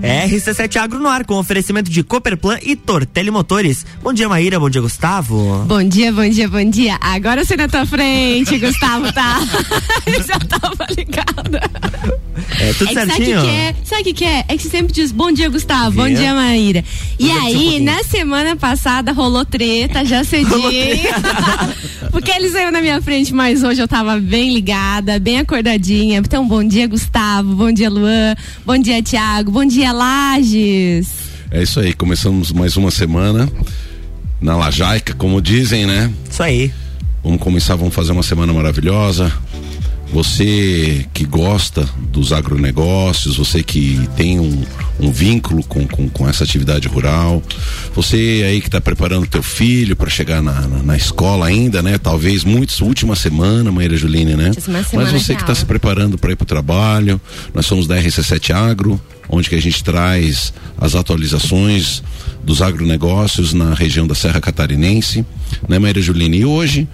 RC7 Agro no ar com oferecimento de Cooperplan e Tortelli Motores. Bom dia, Maíra. Bom dia, Gustavo. Bom dia, bom dia, bom dia. Agora você na tua frente, Gustavo, tá? Já tava ligada. É tudo é certinho? Sabe o que é? Sabe que, que é? É que você sempre diz bom dia, Gustavo, bom dia, Maíra. E aí, um na semana passada rolou treta, já cedi. Porque ele saiu na minha frente, mas hoje eu tava bem ligada, bem acordadinha. Então, bom dia, Gustavo, bom dia, Luan, bom dia, Tiago, bom dia, Lages. É isso aí, começamos mais uma semana na Lajaica, como dizem, né? Isso aí. Vamos começar, vamos fazer uma semana maravilhosa. Você que gosta dos agronegócios, você que tem um, um vínculo com, com, com, essa atividade rural, você aí que está preparando teu filho para chegar na, na, na, escola ainda, né? Talvez muitos, última semana, Maíra Juline, né? Mas você que está se preparando para ir para o trabalho, nós somos da RC7 Agro, onde que a gente traz as atualizações dos agronegócios na região da Serra Catarinense, né, Maíra Juline? E hoje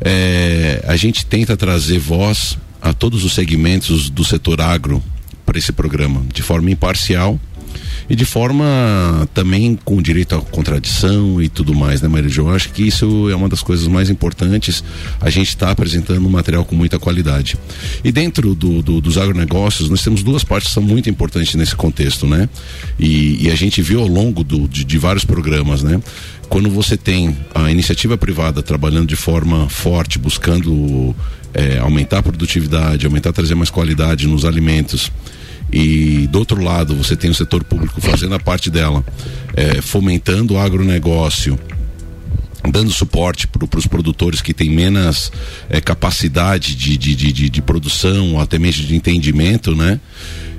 é, a gente tenta trazer voz a todos os segmentos do setor agro para esse programa, de forma imparcial e de forma também com direito à contradição e tudo mais, né, Maria? Eu acho que isso é uma das coisas mais importantes. A gente está apresentando um material com muita qualidade. E dentro do, do, dos agronegócios, nós temos duas partes que são muito importantes nesse contexto, né? E, e a gente viu ao longo do, de, de vários programas, né? quando você tem a iniciativa privada trabalhando de forma forte, buscando é, aumentar a produtividade, aumentar, trazer mais qualidade nos alimentos, e do outro lado você tem o setor público fazendo a parte dela, é, fomentando o agronegócio, dando suporte para os produtores que têm menos é, capacidade de, de, de, de, produção, até mesmo de entendimento, né?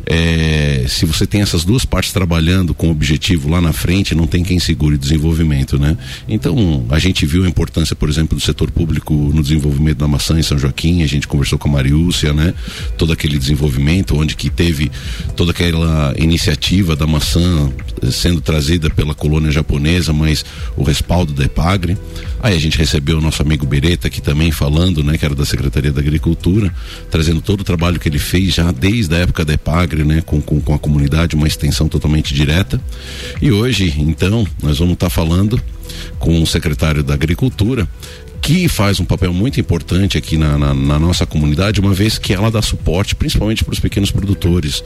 É, se você tem essas duas partes trabalhando com objetivo lá na frente, não tem quem segure desenvolvimento, né? Então, a gente viu a importância, por exemplo, do setor público no desenvolvimento da maçã em São Joaquim, a gente conversou com a Mariúcia, né? Todo aquele desenvolvimento, onde que teve toda aquela iniciativa da maçã sendo trazida pela colônia japonesa, mas o respaldo da EPAGRE. Aí a gente recebeu o nosso amigo Beretta aqui também falando, né, que era da Secretaria da Agricultura, trazendo todo o trabalho que ele fez já desde a época da EPAGRE, né, com, com, com a comunidade, uma extensão totalmente direta. E hoje, então, nós vamos estar tá falando com o secretário da Agricultura, que faz um papel muito importante aqui na, na, na, nossa comunidade, uma vez que ela dá suporte principalmente para os pequenos produtores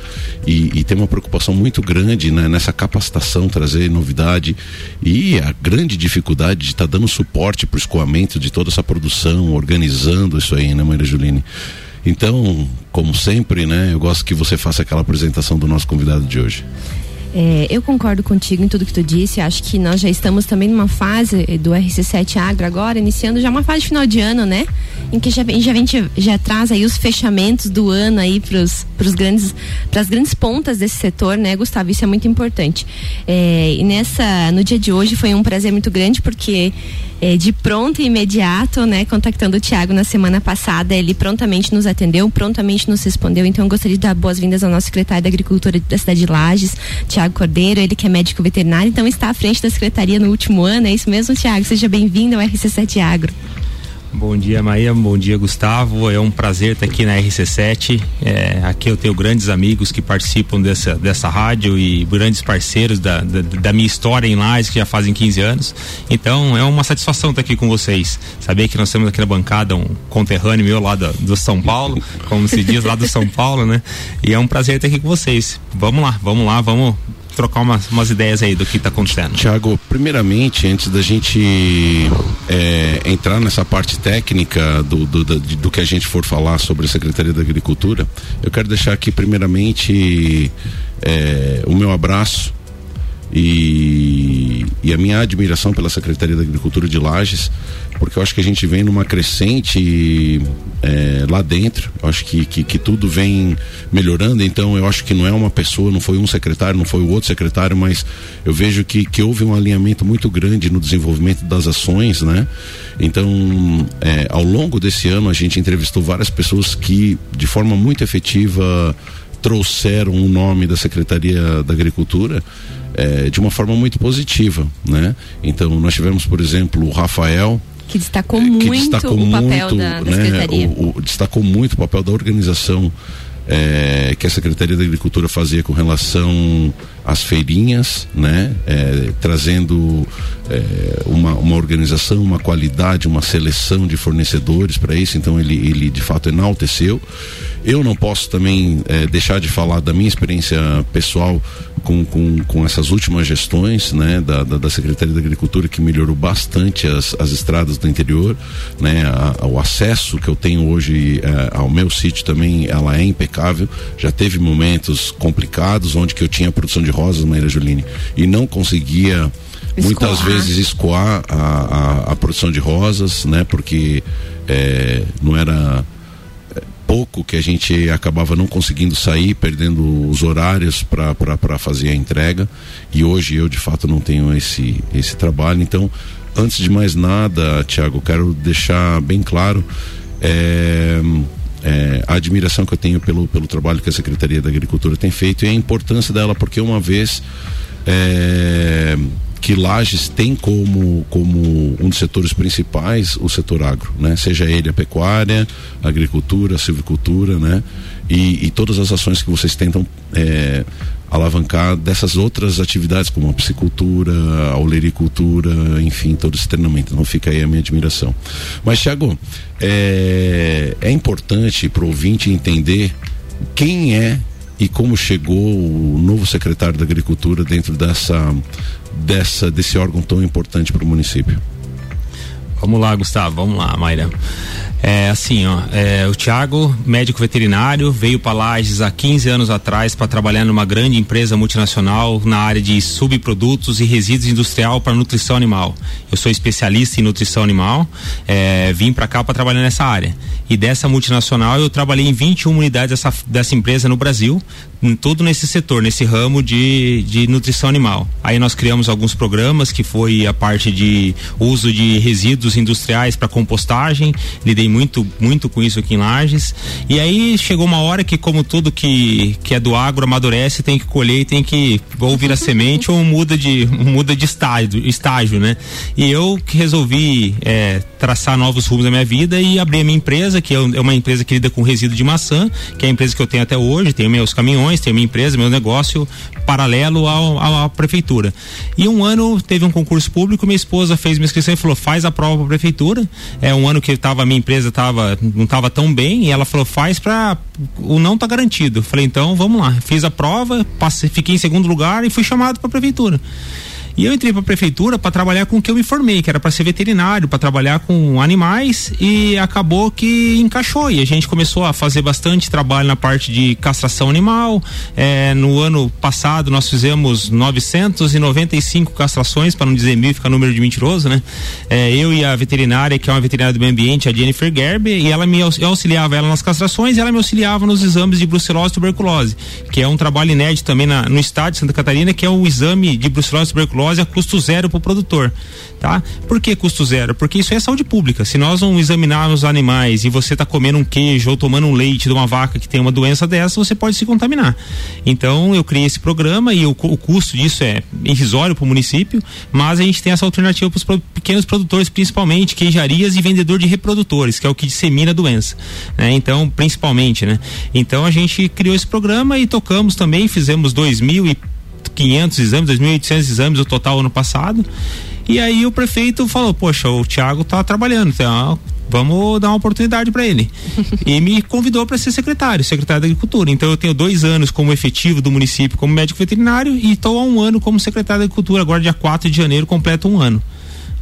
e, e, tem uma preocupação muito grande né, nessa capacitação, trazer novidade e a grande dificuldade de estar tá dando suporte para o escoamento de toda essa produção, organizando isso aí, né, Maria Juline? Então, como sempre, né, eu gosto que você faça aquela apresentação do nosso convidado de hoje. É, eu concordo contigo em tudo que tu disse. Acho que nós já estamos também numa fase eh, do RC7 Agro agora, iniciando já uma fase final de ano, né? Em que já, já, já, já traz aí os fechamentos do ano aí para os grandes, para as grandes pontas desse setor, né, Gustavo? Isso é muito importante. É, e nessa, no dia de hoje foi um prazer muito grande porque é, de pronto e imediato, né, contactando o Tiago na semana passada, ele prontamente nos atendeu, prontamente nos respondeu. Então, gostaria de dar boas-vindas ao nosso secretário da Agricultura da cidade de Lages, Tiago Cordeiro, ele que é médico veterinário, então está à frente da secretaria no último ano. É isso mesmo, Tiago? Seja bem-vindo ao RC7 Agro. Bom dia, Maia. Bom dia, Gustavo. É um prazer estar aqui na RC7. É, aqui eu tenho grandes amigos que participam dessa, dessa rádio e grandes parceiros da, da, da minha história em Lages, que já fazem 15 anos. Então, é uma satisfação estar aqui com vocês. Saber que nós temos aqui na bancada um conterrâneo meu lá do, do São Paulo, como se diz lá do São Paulo, né? E é um prazer estar aqui com vocês. Vamos lá, vamos lá, vamos trocar umas, umas ideias aí do que está acontecendo. Tiago, primeiramente, antes da gente é, entrar nessa parte técnica do, do, do, do, que a gente for falar sobre a Secretaria da Agricultura, eu quero deixar aqui primeiramente é, o meu abraço e, e, a minha admiração pela Secretaria da Agricultura de Lages, porque eu acho que a gente vem numa crescente é, lá dentro, eu acho que, que, que, tudo vem melhorando, então eu acho que não é uma pessoa, não foi um secretário, não foi o outro secretário, mas eu vejo que, que houve um alinhamento muito grande no desenvolvimento das ações, né? Então, é, ao longo desse ano, a gente entrevistou várias pessoas que, de forma muito efetiva, trouxeram o nome da Secretaria da Agricultura é, de uma forma muito positiva, né? Então nós tivemos, por exemplo, o Rafael que destacou que muito destacou o papel muito, da, da né, o, o, destacou muito o papel da organização é, que a Secretaria da Agricultura fazia com relação às feirinhas, né? É, trazendo é, uma, uma organização, uma qualidade, uma seleção de fornecedores para isso, então ele, ele de fato enalteceu. Eu não posso também é, deixar de falar da minha experiência pessoal com, com, com essas últimas gestões né, da, da, da, Secretaria da Agricultura que melhorou bastante as, as estradas do interior, né, a, o acesso que eu tenho hoje é, ao meu sítio também ela é impecável. Já teve momentos complicados onde que eu tinha produção de rosas, Maíra Juline, e não conseguia escoar. muitas vezes escoar a, a, a, produção de rosas, né, porque é, não era pouco que a gente acabava não conseguindo sair, perdendo os horários para fazer a entrega. E hoje eu de fato não tenho esse, esse trabalho. Então, antes de mais nada, Tiago, quero deixar bem claro é, é, a admiração que eu tenho pelo, pelo trabalho que a Secretaria da Agricultura tem feito e a importância dela, porque uma vez. É, que Lages tem como, como um dos setores principais o setor agro, né? Seja ele a pecuária, a agricultura, a silvicultura, né? E, e todas as ações que vocês tentam é, alavancar dessas outras atividades como a piscicultura, a olericultura, enfim, todo esse treinamento. Então fica aí a minha admiração. Mas, Tiago, é, é importante para o ouvinte entender quem é e como chegou o novo secretário da Agricultura dentro dessa dessa desse órgão tão importante para o município? Vamos lá, Gustavo, vamos lá, Mayra. É assim, ó, é, o Thiago, médico veterinário, veio para Lages há 15 anos atrás para trabalhar numa grande empresa multinacional na área de subprodutos e resíduos industrial para nutrição animal. Eu sou especialista em nutrição animal, é, vim para cá para trabalhar nessa área. E dessa multinacional eu trabalhei em 21 unidades dessa, dessa empresa no Brasil, em, todo nesse setor, nesse ramo de, de nutrição animal. Aí nós criamos alguns programas que foi a parte de uso de resíduos industriais para compostagem, lidei muito, muito com isso aqui em Lages. E aí chegou uma hora que, como tudo que, que é do agro amadurece, tem que colher e tem que ou vira semente ou muda de, muda de estágio, estágio, né? E eu que resolvi é, traçar novos rumos da minha vida e abrir a minha empresa, que é, é uma empresa que lida com resíduo de maçã, que é a empresa que eu tenho até hoje, tenho meus caminhões, tenho minha empresa, meu negócio paralelo ao, à prefeitura. E um ano teve um concurso público, minha esposa fez minha inscrição e falou: faz a prova para a prefeitura. É um ano que estava a minha empresa empresa tava, não estava tão bem e ela falou, faz para o não tá garantido. Falei, então vamos lá. Fiz a prova, passei, fiquei em segundo lugar e fui chamado para a prefeitura. E eu entrei para a prefeitura para trabalhar com o que eu me formei, que era para ser veterinário, para trabalhar com animais e acabou que encaixou e a gente começou a fazer bastante trabalho na parte de castração animal. É, no ano passado nós fizemos 995 castrações, para não dizer mil, fica número de mentiroso, né? É, eu e a veterinária, que é uma veterinária do meio ambiente, a Jennifer Gerber, e ela me auxiliava ela nas castrações e ela me auxiliava nos exames de brucelose e tuberculose, que é um trabalho inédito também na, no estado de Santa Catarina, que é o exame de brucelose e tuberculose tuberculose a custo zero para o produtor, tá? Por que custo zero? Porque isso é saúde pública. Se nós não examinarmos os animais e você está comendo um queijo ou tomando um leite de uma vaca que tem uma doença dessa, você pode se contaminar. Então eu criei esse programa e o, o custo disso é irrisório para o município, mas a gente tem essa alternativa para os pro, pequenos produtores, principalmente queijarias e vendedor de reprodutores, que é o que dissemina a doença, né? Então, principalmente, né? Então a gente criou esse programa e tocamos também, fizemos dois mil e 2.500 exames, 2.800 exames o total ano passado. E aí o prefeito falou: Poxa, o Thiago tá trabalhando, então vamos dar uma oportunidade para ele. e me convidou para ser secretário, secretário da Agricultura. Então eu tenho dois anos como efetivo do município como médico veterinário e estou há um ano como secretário da Agricultura. Agora, dia 4 de janeiro, completo um ano.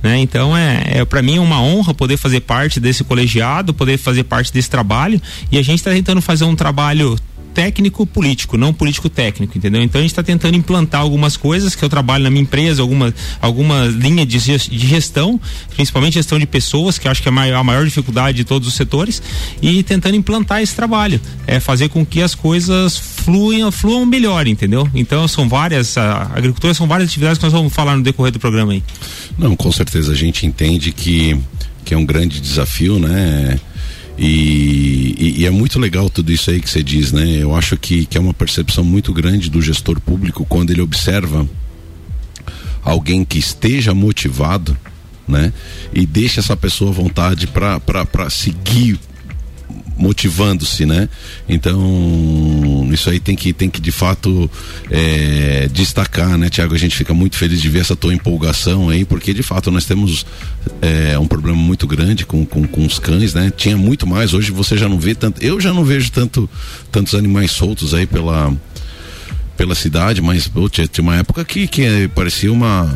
Né? Então é, é para mim é uma honra poder fazer parte desse colegiado, poder fazer parte desse trabalho e a gente está tentando fazer um trabalho técnico político, não político técnico, entendeu? Então a gente está tentando implantar algumas coisas que eu trabalho na minha empresa, alguma, alguma linha de, de gestão, principalmente gestão de pessoas, que acho que é a maior, a maior dificuldade de todos os setores, e tentando implantar esse trabalho, é fazer com que as coisas fluam, fluam melhor, entendeu? Então são várias, a agricultura são várias atividades que nós vamos falar no decorrer do programa aí. Não, com certeza a gente entende que que é um grande desafio, né? E, e, e, é muito legal tudo isso aí que você diz, né? Eu acho que, que é uma percepção muito grande do gestor público quando ele observa alguém que esteja motivado, né? E deixa essa pessoa à vontade para seguir motivando-se, né? Então, isso aí tem que, tem que de fato é, destacar, né, Tiago? A gente fica muito feliz de ver essa tua empolgação aí, porque de fato nós temos é, um problema muito grande com, com, com os cães, né? Tinha muito mais, hoje você já não vê tanto, eu já não vejo tanto, tantos animais soltos aí pela pela cidade, mas pô, tinha, tinha uma época que, que parecia uma,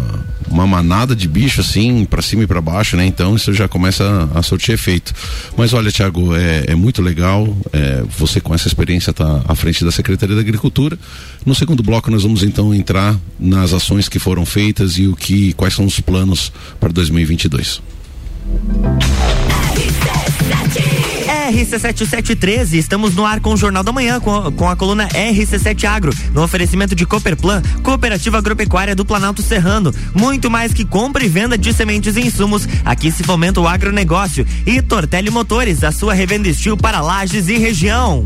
uma manada de bicho assim, para cima e para baixo, né? Então isso já começa a, a surtir efeito. Mas olha, Tiago, é, é, muito legal é, você com essa experiência tá à frente da Secretaria da Agricultura. No segundo bloco nós vamos então entrar nas ações que foram feitas e o que, quais são os planos para 2022. RC7713, estamos no ar com o Jornal da Manhã, com, com a coluna RC7 Agro, no oferecimento de Cooperplan, Cooperativa Agropecuária do Planalto Serrano. Muito mais que compra e venda de sementes e insumos, aqui se fomenta o agronegócio. E Tortelli Motores, a sua revenda estilo para lajes e região.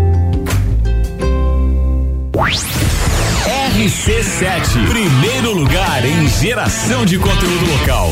RC7, primeiro lugar em geração de conteúdo local.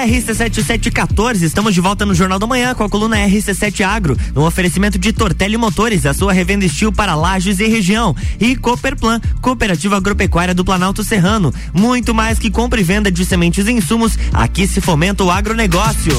RC7714, estamos de volta no Jornal da Manhã com a coluna RC7 Agro, no oferecimento de Tortelli Motores, a sua revenda estilo para lajes e região, e Cooperplan, Cooperativa Agropecuária do Planalto Serrano. Muito mais que compra e venda de sementes e insumos, aqui se fomenta o agronegócio.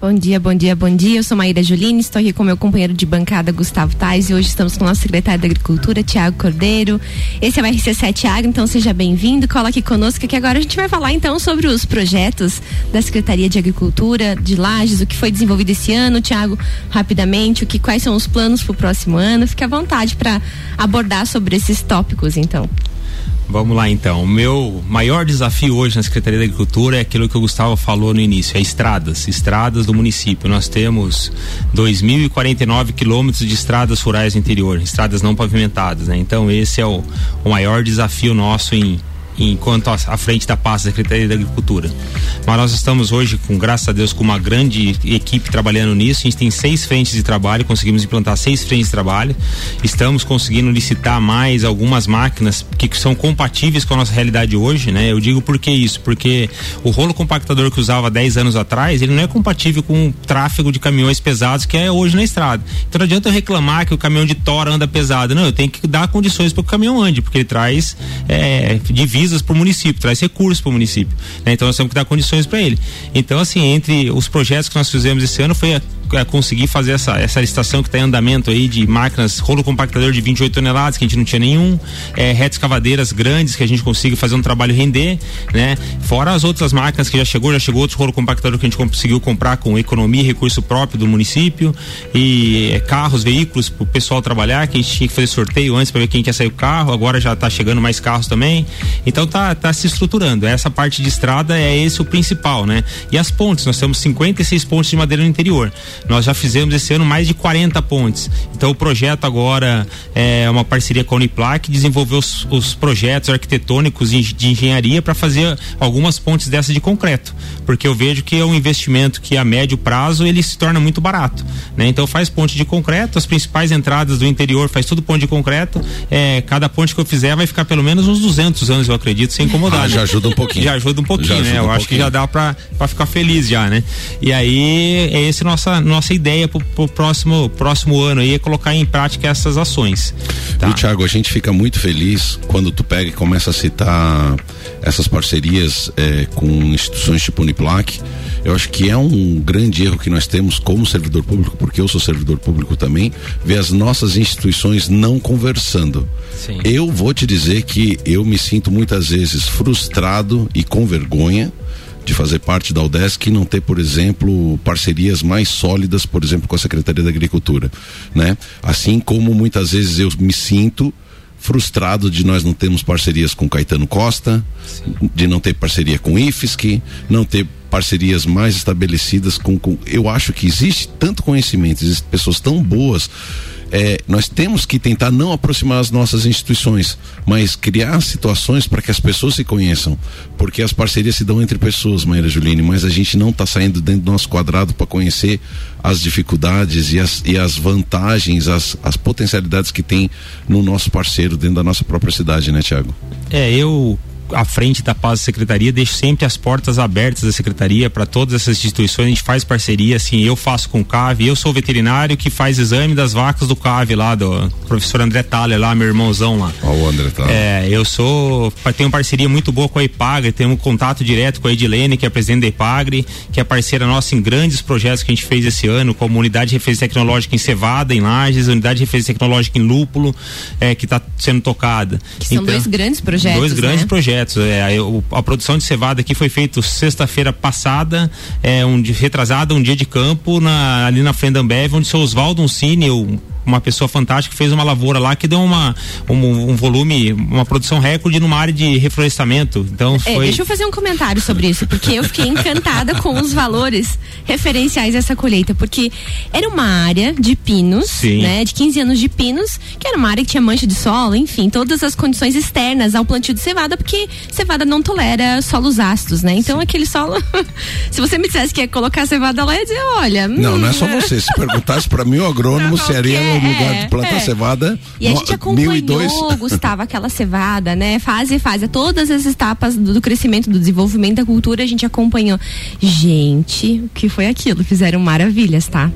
Bom dia, bom dia, bom dia. Eu sou Maíra Juline, estou aqui com meu companheiro de bancada Gustavo Tais e hoje estamos com o nosso secretário da Agricultura, Tiago Cordeiro. Esse é o RC7 Agro, então seja bem-vindo, cola aqui conosco que agora a gente vai falar então sobre os projetos da Secretaria de Agricultura de Lages, o que foi desenvolvido esse ano, Tiago, rapidamente, o que quais são os planos para o próximo ano. Fique à vontade para abordar sobre esses tópicos, então. Vamos lá então. O meu maior desafio hoje na Secretaria da Agricultura é aquilo que o Gustavo falou no início, é estradas, estradas do município. Nós temos 2.049 quilômetros de estradas rurais no interior, estradas não pavimentadas, né? Então esse é o, o maior desafio nosso em enquanto à frente da pasta da Secretaria da Agricultura. Mas nós estamos hoje, com graças a Deus, com uma grande equipe trabalhando nisso. A gente tem seis frentes de trabalho, conseguimos implantar seis frentes de trabalho. Estamos conseguindo licitar mais algumas máquinas que são compatíveis com a nossa realidade hoje, né? Eu digo por que isso? Porque o rolo compactador que usava 10 anos atrás, ele não é compatível com o tráfego de caminhões pesados que é hoje na estrada. Então não adianta eu reclamar que o caminhão de tora anda pesado. Não, eu tenho que dar condições para que o caminhão ande, porque ele traz é, divisas para o município, traz recursos para o município. Né? Então nós temos que dar condições para ele. Então, assim, entre os projetos que nós fizemos esse ano foi a conseguir fazer essa, essa licitação que está em andamento aí de máquinas, rolo compactador de 28 toneladas, que a gente não tinha nenhum, é, retas cavadeiras grandes que a gente consiga fazer um trabalho render, né? Fora as outras máquinas que já chegou, já chegou outros rolo compactador que a gente conseguiu comprar com economia e recurso próprio do município e é, carros, veículos para o pessoal trabalhar, que a gente tinha que fazer sorteio antes para ver quem quer sair o carro, agora já está chegando mais carros também. Então tá, tá se estruturando. Essa parte de estrada é esse o principal, né? E as pontes, nós temos 56 pontes de madeira no interior. Nós já fizemos esse ano mais de 40 pontes. Então o projeto agora é uma parceria com a Uniplac, desenvolveu os, os projetos arquitetônicos de engenharia para fazer algumas pontes dessas de concreto, porque eu vejo que é um investimento que a médio prazo ele se torna muito barato, né? Então faz ponte de concreto, as principais entradas do interior faz tudo ponte de concreto, é, cada ponte que eu fizer vai ficar pelo menos uns 200 anos, eu acredito, sem incomodar. Ah, né? Já ajuda um pouquinho. Já ajuda um pouquinho, né? Eu um acho que já dá para ficar feliz já, né? E aí é essa nossa nossa ideia pro, pro próximo próximo ano aí é colocar em prática essas ações. Tá? E Thiago, a gente fica muito feliz quando tu pega e começa a citar essas parcerias é, com instituições tipo Uniplac. Eu acho que é um grande erro que nós temos como servidor público, porque eu sou servidor público também, ver as nossas instituições não conversando. Sim. Eu vou te dizer que eu me sinto muitas vezes frustrado e com vergonha de fazer parte da UDESC e não ter, por exemplo, parcerias mais sólidas, por exemplo, com a Secretaria da Agricultura, né? Assim como muitas vezes eu me sinto frustrado de nós não termos parcerias com Caetano Costa, Sim. de não ter parceria com IFSC, não ter parcerias mais estabelecidas com, com eu acho que existe tanto conhecimento, existem pessoas tão boas é, nós temos que tentar não aproximar as nossas instituições, mas criar situações para que as pessoas se conheçam, porque as parcerias se dão entre pessoas, Maíra Juline, mas a gente não está saindo dentro do nosso quadrado para conhecer as dificuldades e as, e as vantagens, as, as potencialidades que tem no nosso parceiro dentro da nossa própria cidade, né, Tiago? É, eu à frente da Paz Secretaria, deixo sempre as portas abertas da Secretaria para todas essas instituições, a gente faz parceria, assim, eu faço com o CAV, eu sou veterinário que faz exame das vacas do CAV lá, do professor André Thaler lá, meu irmãozão lá. Ó, o André Thaler. É, eu sou, tenho parceria muito boa com a Ipagre, tenho um contato direto com a Edilene, que é presidente da Ipagre, que é parceira nossa em grandes projetos que a gente fez esse ano, como unidade de referência tecnológica em Cevada, em Lages, unidade de referência tecnológica em Lúpulo, é, que está sendo tocada. Que são então, dois grandes projetos. Dois grandes né? projetos É, a, produção de cevada aqui foi feita sexta-feira passada, é, um retrasada, um dia de campo na, ali na frente Ambev, onde o seu Oswaldo Uncini, uma pessoa fantástica que fez uma lavoura lá que deu uma um, um volume, uma produção recorde numa área de reflorestamento. Então é, foi... deixa eu fazer um comentário sobre isso, porque eu fiquei encantada com os valores referenciais dessa colheita, porque era uma área de pinos, Sim. né, de 15 anos de pinos, que era uma área que tinha mancha de solo, enfim, todas as condições externas ao plantio de cevada, porque cevada não tolera solos ácidos, né? Então Sim. aquele solo, se você me dissesse que ia colocar cevada lá, eu ia dizer, olha, não, hum, não é só hum. você. Se perguntasse para mim o agrônomo seria no lugar de plantar é. cevada. E a gente acompanhou, Gustavo, aquela cevada, né? Fase fase, todas as etapas do, do, crescimento, do desenvolvimento da cultura, a gente acompanhou. Gente, o que foi aquilo? Fizeram maravilhas, tá?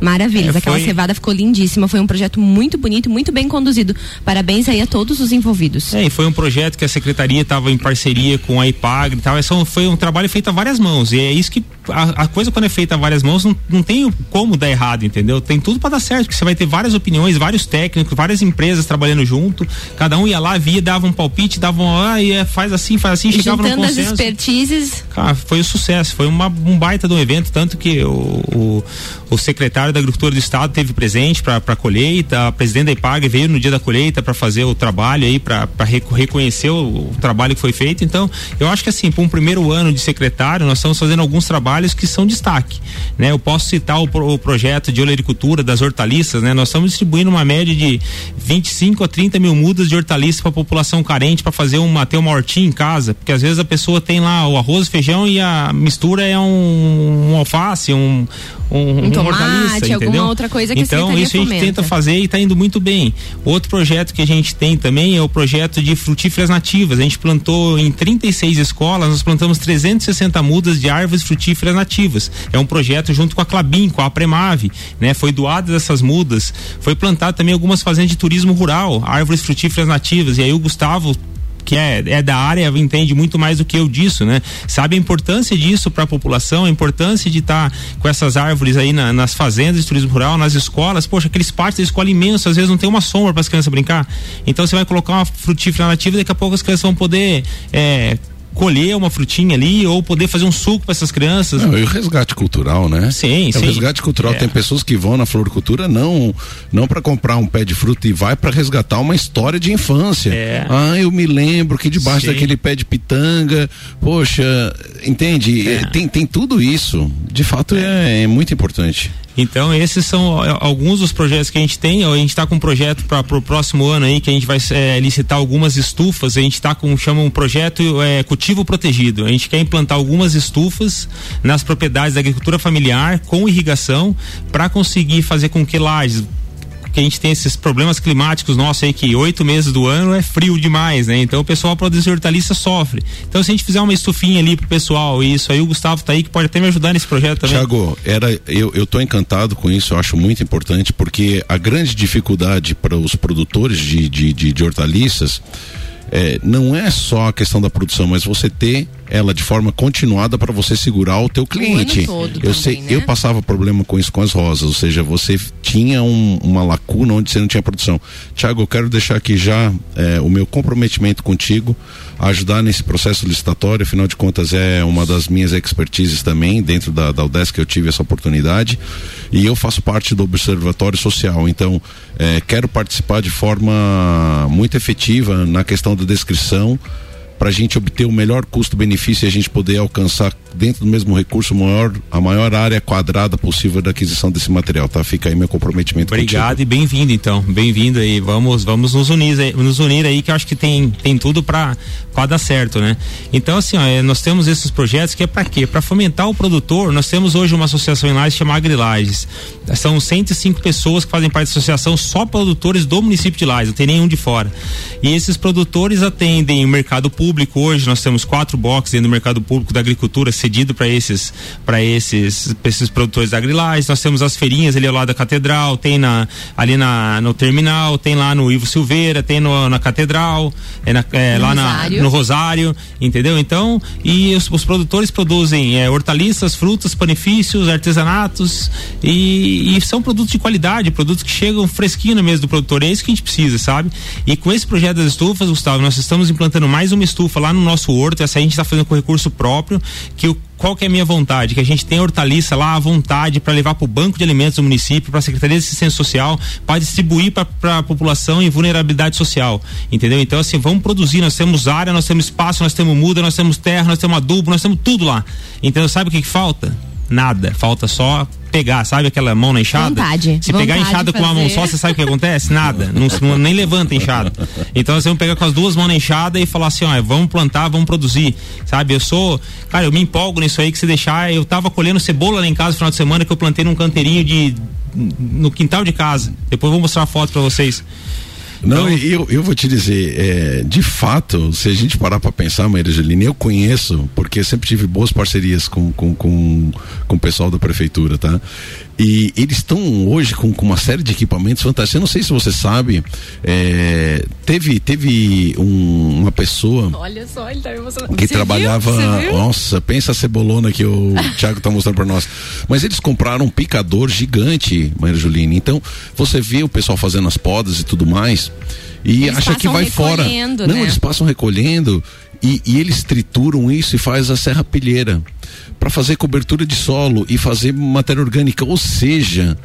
Maravilhas, é, aquela cevada ficou lindíssima, foi um projeto muito bonito, muito bem conduzido. Parabéns aí a todos os envolvidos. É, e foi um projeto que a secretaria estava em parceria com a IPAGRE e tal. Esse foi um trabalho feito a várias mãos. E é isso que a, a coisa quando é feita a várias mãos não, não tem como dar errado, entendeu? Tem tudo para dar certo, porque você vai ter várias opiniões, vários técnicos, várias empresas trabalhando junto. Cada um ia lá, via, dava um palpite, dava um, ah, e faz assim, faz assim, chegava no consenso. as expertises. Cara, foi um sucesso, foi uma, um baita do evento, tanto que o, o, o secretário secretário da Agricultura do Estado teve presente para a colheita, a presidente da IPAG veio no dia da colheita para fazer o trabalho aí, para reconhecer o, o, trabalho que foi feito. Então, eu acho que assim, para um primeiro ano de secretário, nós estamos fazendo alguns trabalhos que são destaque. Né? Eu posso citar o, o projeto de olericultura das hortaliças, né? Nós estamos distribuindo uma média de 25 a 30 mil mudas de hortaliças para a população carente para fazer uma, ter uma hortinha em casa, porque às vezes a pessoa tem lá o arroz, feijão e a mistura é um, um alface, um, um, um, tomate, hortaliça, entendeu? alguma outra coisa que Então, isso a gente tenta fazer e está indo muito bem. Outro projeto que a gente tem também é o projeto de frutíferas nativas. A gente plantou em 36 escolas, nós plantamos 360 mudas de árvores frutíferas nativas. É um projeto junto com a Clabin, com a Premave, né? Foi doadas essas mudas. Foi plantado também algumas fazendas de turismo rural, árvores frutíferas nativas. E aí o Gustavo que é, é da área entende muito mais do que eu disso, né? Sabe a importância disso para a população, a importância de estar tá com essas árvores aí na, nas fazendas de turismo rural, nas escolas. Poxa, aqueles parques da escola imensos, às vezes não tem uma sombra para as crianças brincar. Então você vai colocar uma frutífera nativa, daqui a pouco as crianças vão poder é, colher uma frutinha ali ou poder fazer um suco para essas crianças. Não, e o resgate cultural, né? Sim, é, sim. O resgate cultural é. tem pessoas que vão na floricultura não não para comprar um pé de fruta e vai para resgatar uma história de infância. É. Ah, eu me lembro que debaixo sim. daquele pé de pitanga, poxa, entende? É. Tem tem tudo isso. De fato é, é muito importante. Então, esses são alguns dos projetos que a gente tem. A gente está com um projeto para o próximo ano aí que a gente vai é, licitar algumas estufas. A gente está com chama um projeto é, cultivo protegido. A gente quer implantar algumas estufas nas propriedades da agricultura familiar com irrigação para conseguir fazer com que lajes que a gente tem esses problemas climáticos nossos aí que oito meses do ano é frio demais, né? Então o pessoal produzir hortaliça sofre. Então se a gente fizer uma estufinha ali pro pessoal, isso aí o Gustavo tá aí que pode até me ajudar nesse projeto também. Tiago, era eu eu tô encantado com isso, eu acho muito importante porque a grande dificuldade para os produtores de, de, de, de hortaliças é, não é só a questão da produção, mas você ter ela de forma continuada para você segurar o teu cliente. O todo eu também, sei, né? eu passava problema com isso com as rosas, ou seja, você tinha um- uma lacuna onde você não tinha produção. Tiago, eu quero deixar aqui já é, o meu comprometimento contigo ajudar nesse processo licitatório, afinal de contas é uma das minhas expertises também, dentro da, da UDESC que eu tive essa oportunidade, e eu faço parte do Observatório Social, então é, quero participar de forma muito efetiva na questão da descrição para a gente obter o melhor custo-benefício e a gente poder alcançar dentro do mesmo recurso maior, a maior área quadrada possível da aquisição desse material, tá? Fica aí meu comprometimento Obrigado contigo. e bem-vindo então, bem-vindo aí. Vamos, vamos nos unir, aí- nos unir aí que eu acho que tem, tem tudo para dar certo, né? Então assim, ó, eh, nós temos esses projetos que é para quê? Para fomentar o produtor. Nós temos hoje uma associação em Lages chamada Agrilages. São 105 pessoas que fazem parte da associação, só produtores do município de Lages, não tem nenhum de fora. E esses produtores atendem o mercado público hoje. Nós temos quatro boxes dentro do mercado público da agricultura cedido para esses para esses pra esses produtores da Agrilages. Nós temos as feirinhas ali ao lado da catedral, tem na ali na no terminal, tem lá no Ivo Silveira, tem no, na catedral, é, na- é, No lá na, no Rosário, entendeu? Então, e os, os produtores produzem é, hortaliças, frutas, benefícios, artesanatos e, e são produtos de qualidade, produtos que chegam fresquinho na mesa do produtor. É isso que a gente precisa, sabe? E com esse projeto das estufas, Gustavo, nós estamos implantando mais uma estufa lá no nosso horto. Essa a gente está fazendo com recurso próprio, que o qual que é a minha vontade? Que a gente tenha hortaliça lá à vontade para levar para o banco de alimentos do município, para a Secretaria de Assistência Social, para distribuir para a população em vulnerabilidade social. Entendeu? Então, assim, vamos produzir. Nós temos área, nós temos espaço, nós temos muda, nós temos terra, nós temos adubo, nós temos tudo lá. Entendeu? Sabe o que, que falta? Nada. Falta só pegar, sabe aquela mão na enxada? Vontade. Se pegar a Vontade enxada com uma mão só, você sabe o que acontece? Nada. Não, nem levanta a enxada. Então nós vamos pegar com as duas mãos na enxada e falar assim, ó, vamos plantar, vamos produzir. Sabe? Eu sou. Cara, eu me empolgo nisso aí que se deixar. Eu tava colhendo cebola lá em casa no final de semana que eu plantei num canteirinho de. no quintal de casa. Depois eu vou mostrar a foto pra vocês. Não, Então- eu, eu vou te dizer, é, de fato, se a gente parar para pensar, Maria Angelina, eu conheço, porque eu sempre tive boas parcerias com, com, com, com o pessoal da prefeitura, tá? E eles estão hoje com, com uma série de equipamentos fantásticos. Eu não sei se você sabe, é, teve, teve um- uma pessoa Olha só, ele tá que Você trabalhava. viu? Viu? Nossa, pensa a cebolona que o Thiago tá mostrando para nós. Mas eles compraram um picador gigante, Maria Juline. Então, você vê o pessoal fazendo as podas e tudo mais. E Eles acha que vai fora. Não, né? eles passam recolhendo e, e eles trituram isso e faz a serrapilheira para fazer cobertura de solo e fazer matéria orgânica. Ou seja,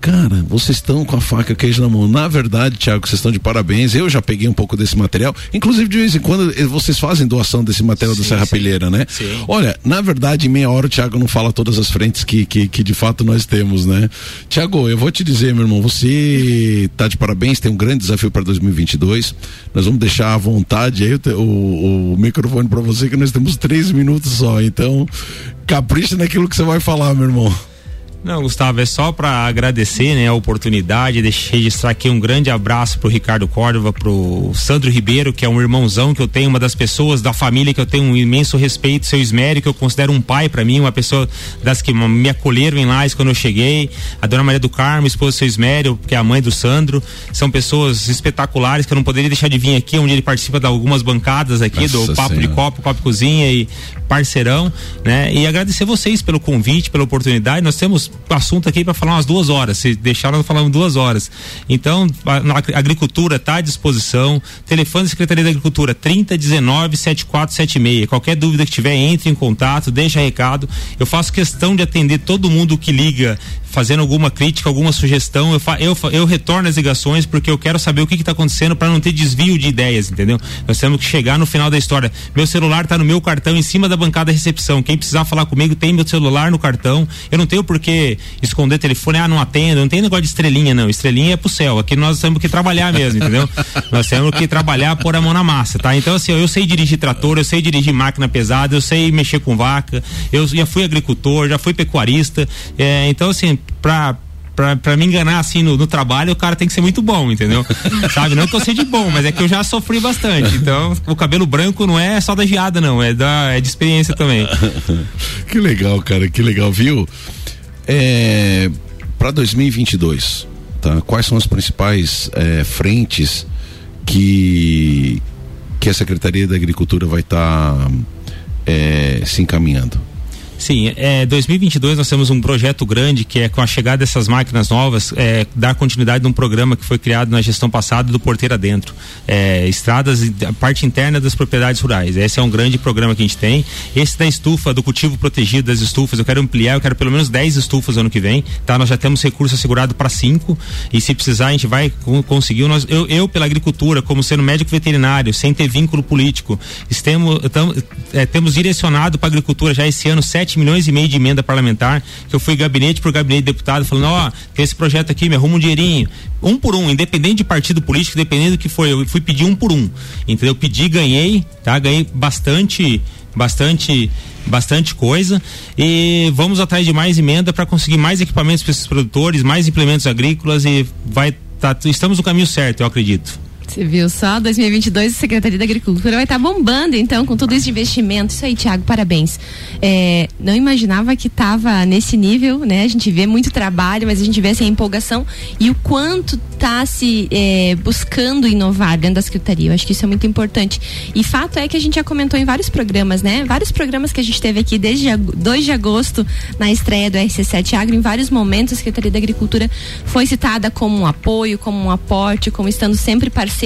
Cara, vocês estão com a faca e queijo na mão. Na verdade, Thiago, vocês estão de parabéns. Eu já peguei um pouco desse material. Inclusive, de vez em quando, eh, vocês fazem doação desse material da Sim, Serrapilheira, né? Sim. Olha, na verdade, em meia hora o Thiago não fala todas as frentes que, que, que de fato nós temos, né? Thiago, eu vou te dizer, meu irmão, você tá de parabéns, tem um grande desafio para 2022. Nós vamos deixar à vontade aí o, o, o microfone para você, que nós temos três minutos só. Então, capricha naquilo que você vai falar, meu irmão. Não, Gustavo, é só para agradecer né, a oportunidade, deixar registrar aqui. Um grande abraço pro Ricardo Córdova, pro Sandro Ribeiro, que é um irmãozão que eu tenho, uma das pessoas da família que eu tenho um imenso respeito, seu Ismério, que eu considero um pai para mim, uma pessoa das que me acolheram em Lais quando eu cheguei, a dona Maria do Carmo, esposa do seu Ismério, que é a mãe do Sandro, são pessoas espetaculares que eu não poderia deixar de vir aqui, onde ele participa de algumas bancadas aqui, do Nossa Papo de Senhora. Copo, Copo Cozinha e parceirão, né? E agradecer vocês pelo convite, pela oportunidade. Nós temos assunto aqui para falar umas duas horas. Se deixar, nós falamos duas horas. Então, a, a agricultura está à disposição. Telefone da Secretaria da Agricultura 3019 7476. Qualquer dúvida que tiver, entre em contato, deixa recado. Eu faço questão de atender todo mundo que liga fazendo alguma crítica, alguma sugestão, eu, fa, eu, eu retorno as ligações porque eu quero saber o que está acontecendo para não ter desvio de ideias, entendeu? Nós temos que chegar no final da história. Meu celular está no meu cartão em cima da bancada da recepção. Quem precisar falar comigo tem meu celular no cartão. Eu não tenho por que esconder telefone, ah, não atendo, não tem negócio de estrelinha, não. Estrelinha é pro céu. Aqui nós temos que trabalhar mesmo, entendeu? nós temos que trabalhar, pôr a mão na massa, tá? Então, assim, eu sei dirigir trator, eu sei dirigir máquina pesada, eu sei mexer com vaca, eu já fui agricultor, já fui pecuarista. É, então, assim, pra, pra, pra me enganar assim no, no, trabalho, o cara tem que ser muito bom, entendeu? Sabe? Não que eu seja bom, mas é que eu já sofri bastante. Então, o cabelo branco não é só da geada, não, é, da, é de experiência também. que legal, cara, que legal, viu? É, para 2022, tá? Quais são as principais é, frentes que que a Secretaria da Agricultura vai estar tá, é, se encaminhando? Sim, é, 2022 nós temos um projeto grande que é com a chegada dessas máquinas novas, é, dar continuidade num programa que foi criado na gestão passada do Porteira Dentro. É, estradas, a parte interna das propriedades rurais. Esse é um grande programa que a gente tem. Esse da estufa, do cultivo protegido das estufas, eu quero ampliar, eu quero pelo menos 10 estufas ano que vem. Tá? Nós já temos recurso assegurado para cinco e se precisar a gente vai conseguir. Nós, eu, eu, pela agricultura, como sendo médico veterinário, sem ter vínculo político, estamos, tam, é, temos direcionado para agricultura já esse ano sete 7 milhões e meio de emenda parlamentar, que eu fui gabinete por gabinete de deputado, falando, ó, oh, esse projeto aqui, me arruma um dinheirinho. Um por um, independente de partido político, dependendo do que foi, eu fui pedir um por um. Entendeu? Pedi, ganhei, tá? Ganhei bastante, bastante bastante coisa e vamos atrás de mais emenda para conseguir mais equipamentos para esses produtores, mais implementos agrícolas e vai tá, estamos no caminho certo, eu acredito. Você viu só? 2022 a Secretaria da Agricultura vai estar tá bombando, então, com tudo isso de investimento. Isso aí, Tiago, parabéns. É, não imaginava que estava nesse nível, né? A gente vê muito trabalho, mas a gente vê assim, a empolgação e o quanto está se é, buscando inovar dentro da Secretaria. Eu acho que isso é muito importante. E fato é que a gente já comentou em vários programas, né? Vários programas que a gente teve aqui desde 2 de agosto, na estreia do RC7 Agro, em vários momentos a Secretaria da Agricultura foi citada como um apoio, como um aporte, como estando sempre parceira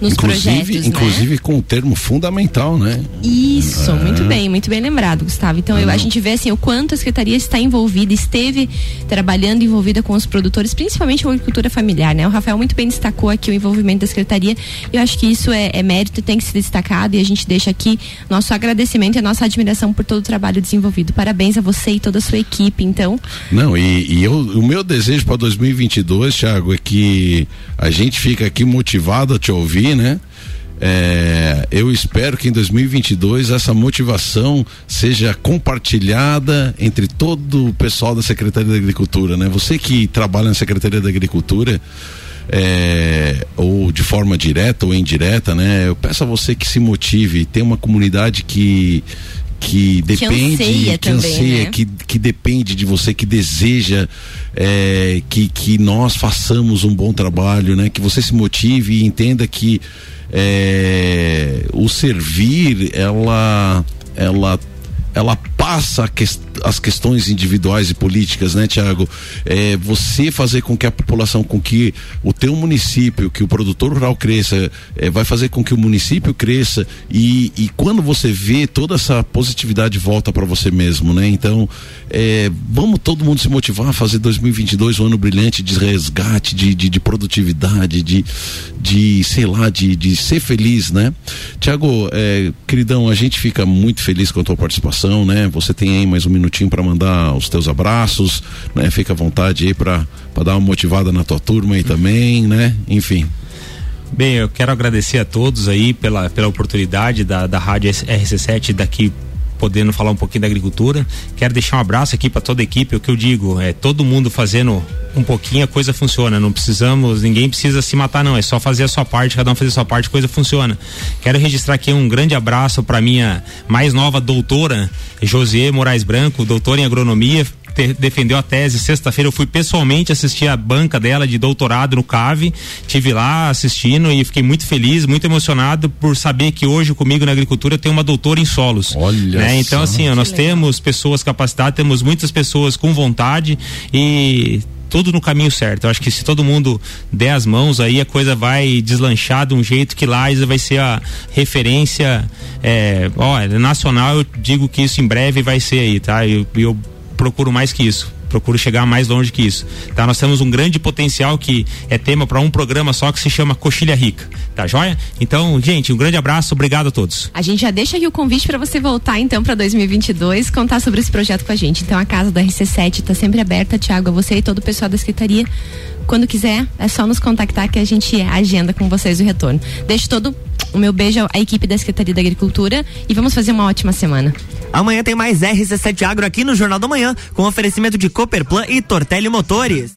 nos inclusive, projetos. Né? Inclusive né? com o termo fundamental, né? Isso, muito bem, muito bem lembrado, Gustavo. Então eu, a gente vê assim o quanto a Secretaria está envolvida, esteve trabalhando envolvida com os produtores, principalmente a agricultura familiar, né? O Rafael muito bem destacou aqui o envolvimento da Secretaria. Eu acho que isso é, é mérito, tem que ser destacado e a gente deixa aqui nosso agradecimento e a nossa admiração por todo o trabalho desenvolvido. Parabéns a você e toda a sua equipe, então. Não, e, e eu, o meu desejo para 2022, Thiago, é que a gente fica aqui motivado a te ouvir, né? É, eu espero que em 2022 essa motivação seja compartilhada entre todo o pessoal da Secretaria da Agricultura, né? Você que trabalha na Secretaria da Agricultura, é, ou de forma direta ou indireta, né? Eu peço a você que se motive, tem uma comunidade que que depende, que anseia, que, também, anseia né? que, que depende de você, que deseja é, que, que nós façamos um bom trabalho, né? Que você se motive e entenda que é, o servir, ela, ela, ela passa que, as questões individuais e políticas, né, Tiago? É, você fazer com que a população, com que o teu município, que o produtor rural cresça, é, vai fazer com que o município cresça e, e quando você vê toda essa positividade volta para você mesmo, né? Então, é, vamos todo mundo se motivar a fazer 2022 um ano brilhante de resgate, de, de, de produtividade, de, de, sei lá, de, de ser feliz, né? Tiago, é, queridão, a gente fica muito feliz com a tua participação, né? Você tem aí mais um minutinho para mandar os teus abraços, né? Fica à vontade aí para dar uma motivada na tua turma aí também, né? Enfim. Bem, eu quero agradecer a todos aí pela, pela oportunidade da, da Rádio RC7 daqui podendo falar um pouquinho da agricultura. Quero deixar um abraço aqui para toda a equipe. O que eu digo é todo mundo fazendo um pouquinho, a coisa funciona. Não precisamos, ninguém precisa se matar, não. É só fazer a sua parte, cada um fazer a sua parte, a coisa funciona. Quero registrar aqui um grande abraço para minha mais nova doutora, José Moraes Branco, doutora em agronomia, defendeu a tese. Sexta-feira eu fui pessoalmente assistir a banca dela de doutorado no CAVE. Tive lá assistindo e fiquei muito feliz, muito emocionado por saber que hoje comigo na agricultura tem uma doutora em solos. Olha. Né? Então, assim, ó, nós legal. temos pessoas capacitadas, temos muitas pessoas com vontade e tudo no caminho certo. Eu acho que se todo mundo der as mãos aí, a coisa vai deslanchar de um jeito que lá vai ser a referência é, ó, nacional. Eu digo que isso em breve vai ser aí, tá? Eu, eu procuro mais que isso. procuro chegar mais longe que isso. Tá? Nós temos um grande potencial que é tema para um programa só que se chama Coxilha Rica. Tá joia? Então, gente, um grande abraço, obrigado a todos. A gente já deixa aqui o convite para você voltar então para 2022, contar sobre esse projeto com a gente. Então a casa da RC7 está sempre aberta, Tiago, a você e todo o pessoal da secretaria. Quando quiser, é só nos contactar que a gente agenda com vocês o retorno. Deixo todo o meu beijo à equipe da Secretaria da Agricultura e vamos fazer uma ótima semana. Amanhã tem mais RC7 Agro aqui no Jornal da Manhã, com oferecimento de Cooperplan e Tortelli Motores.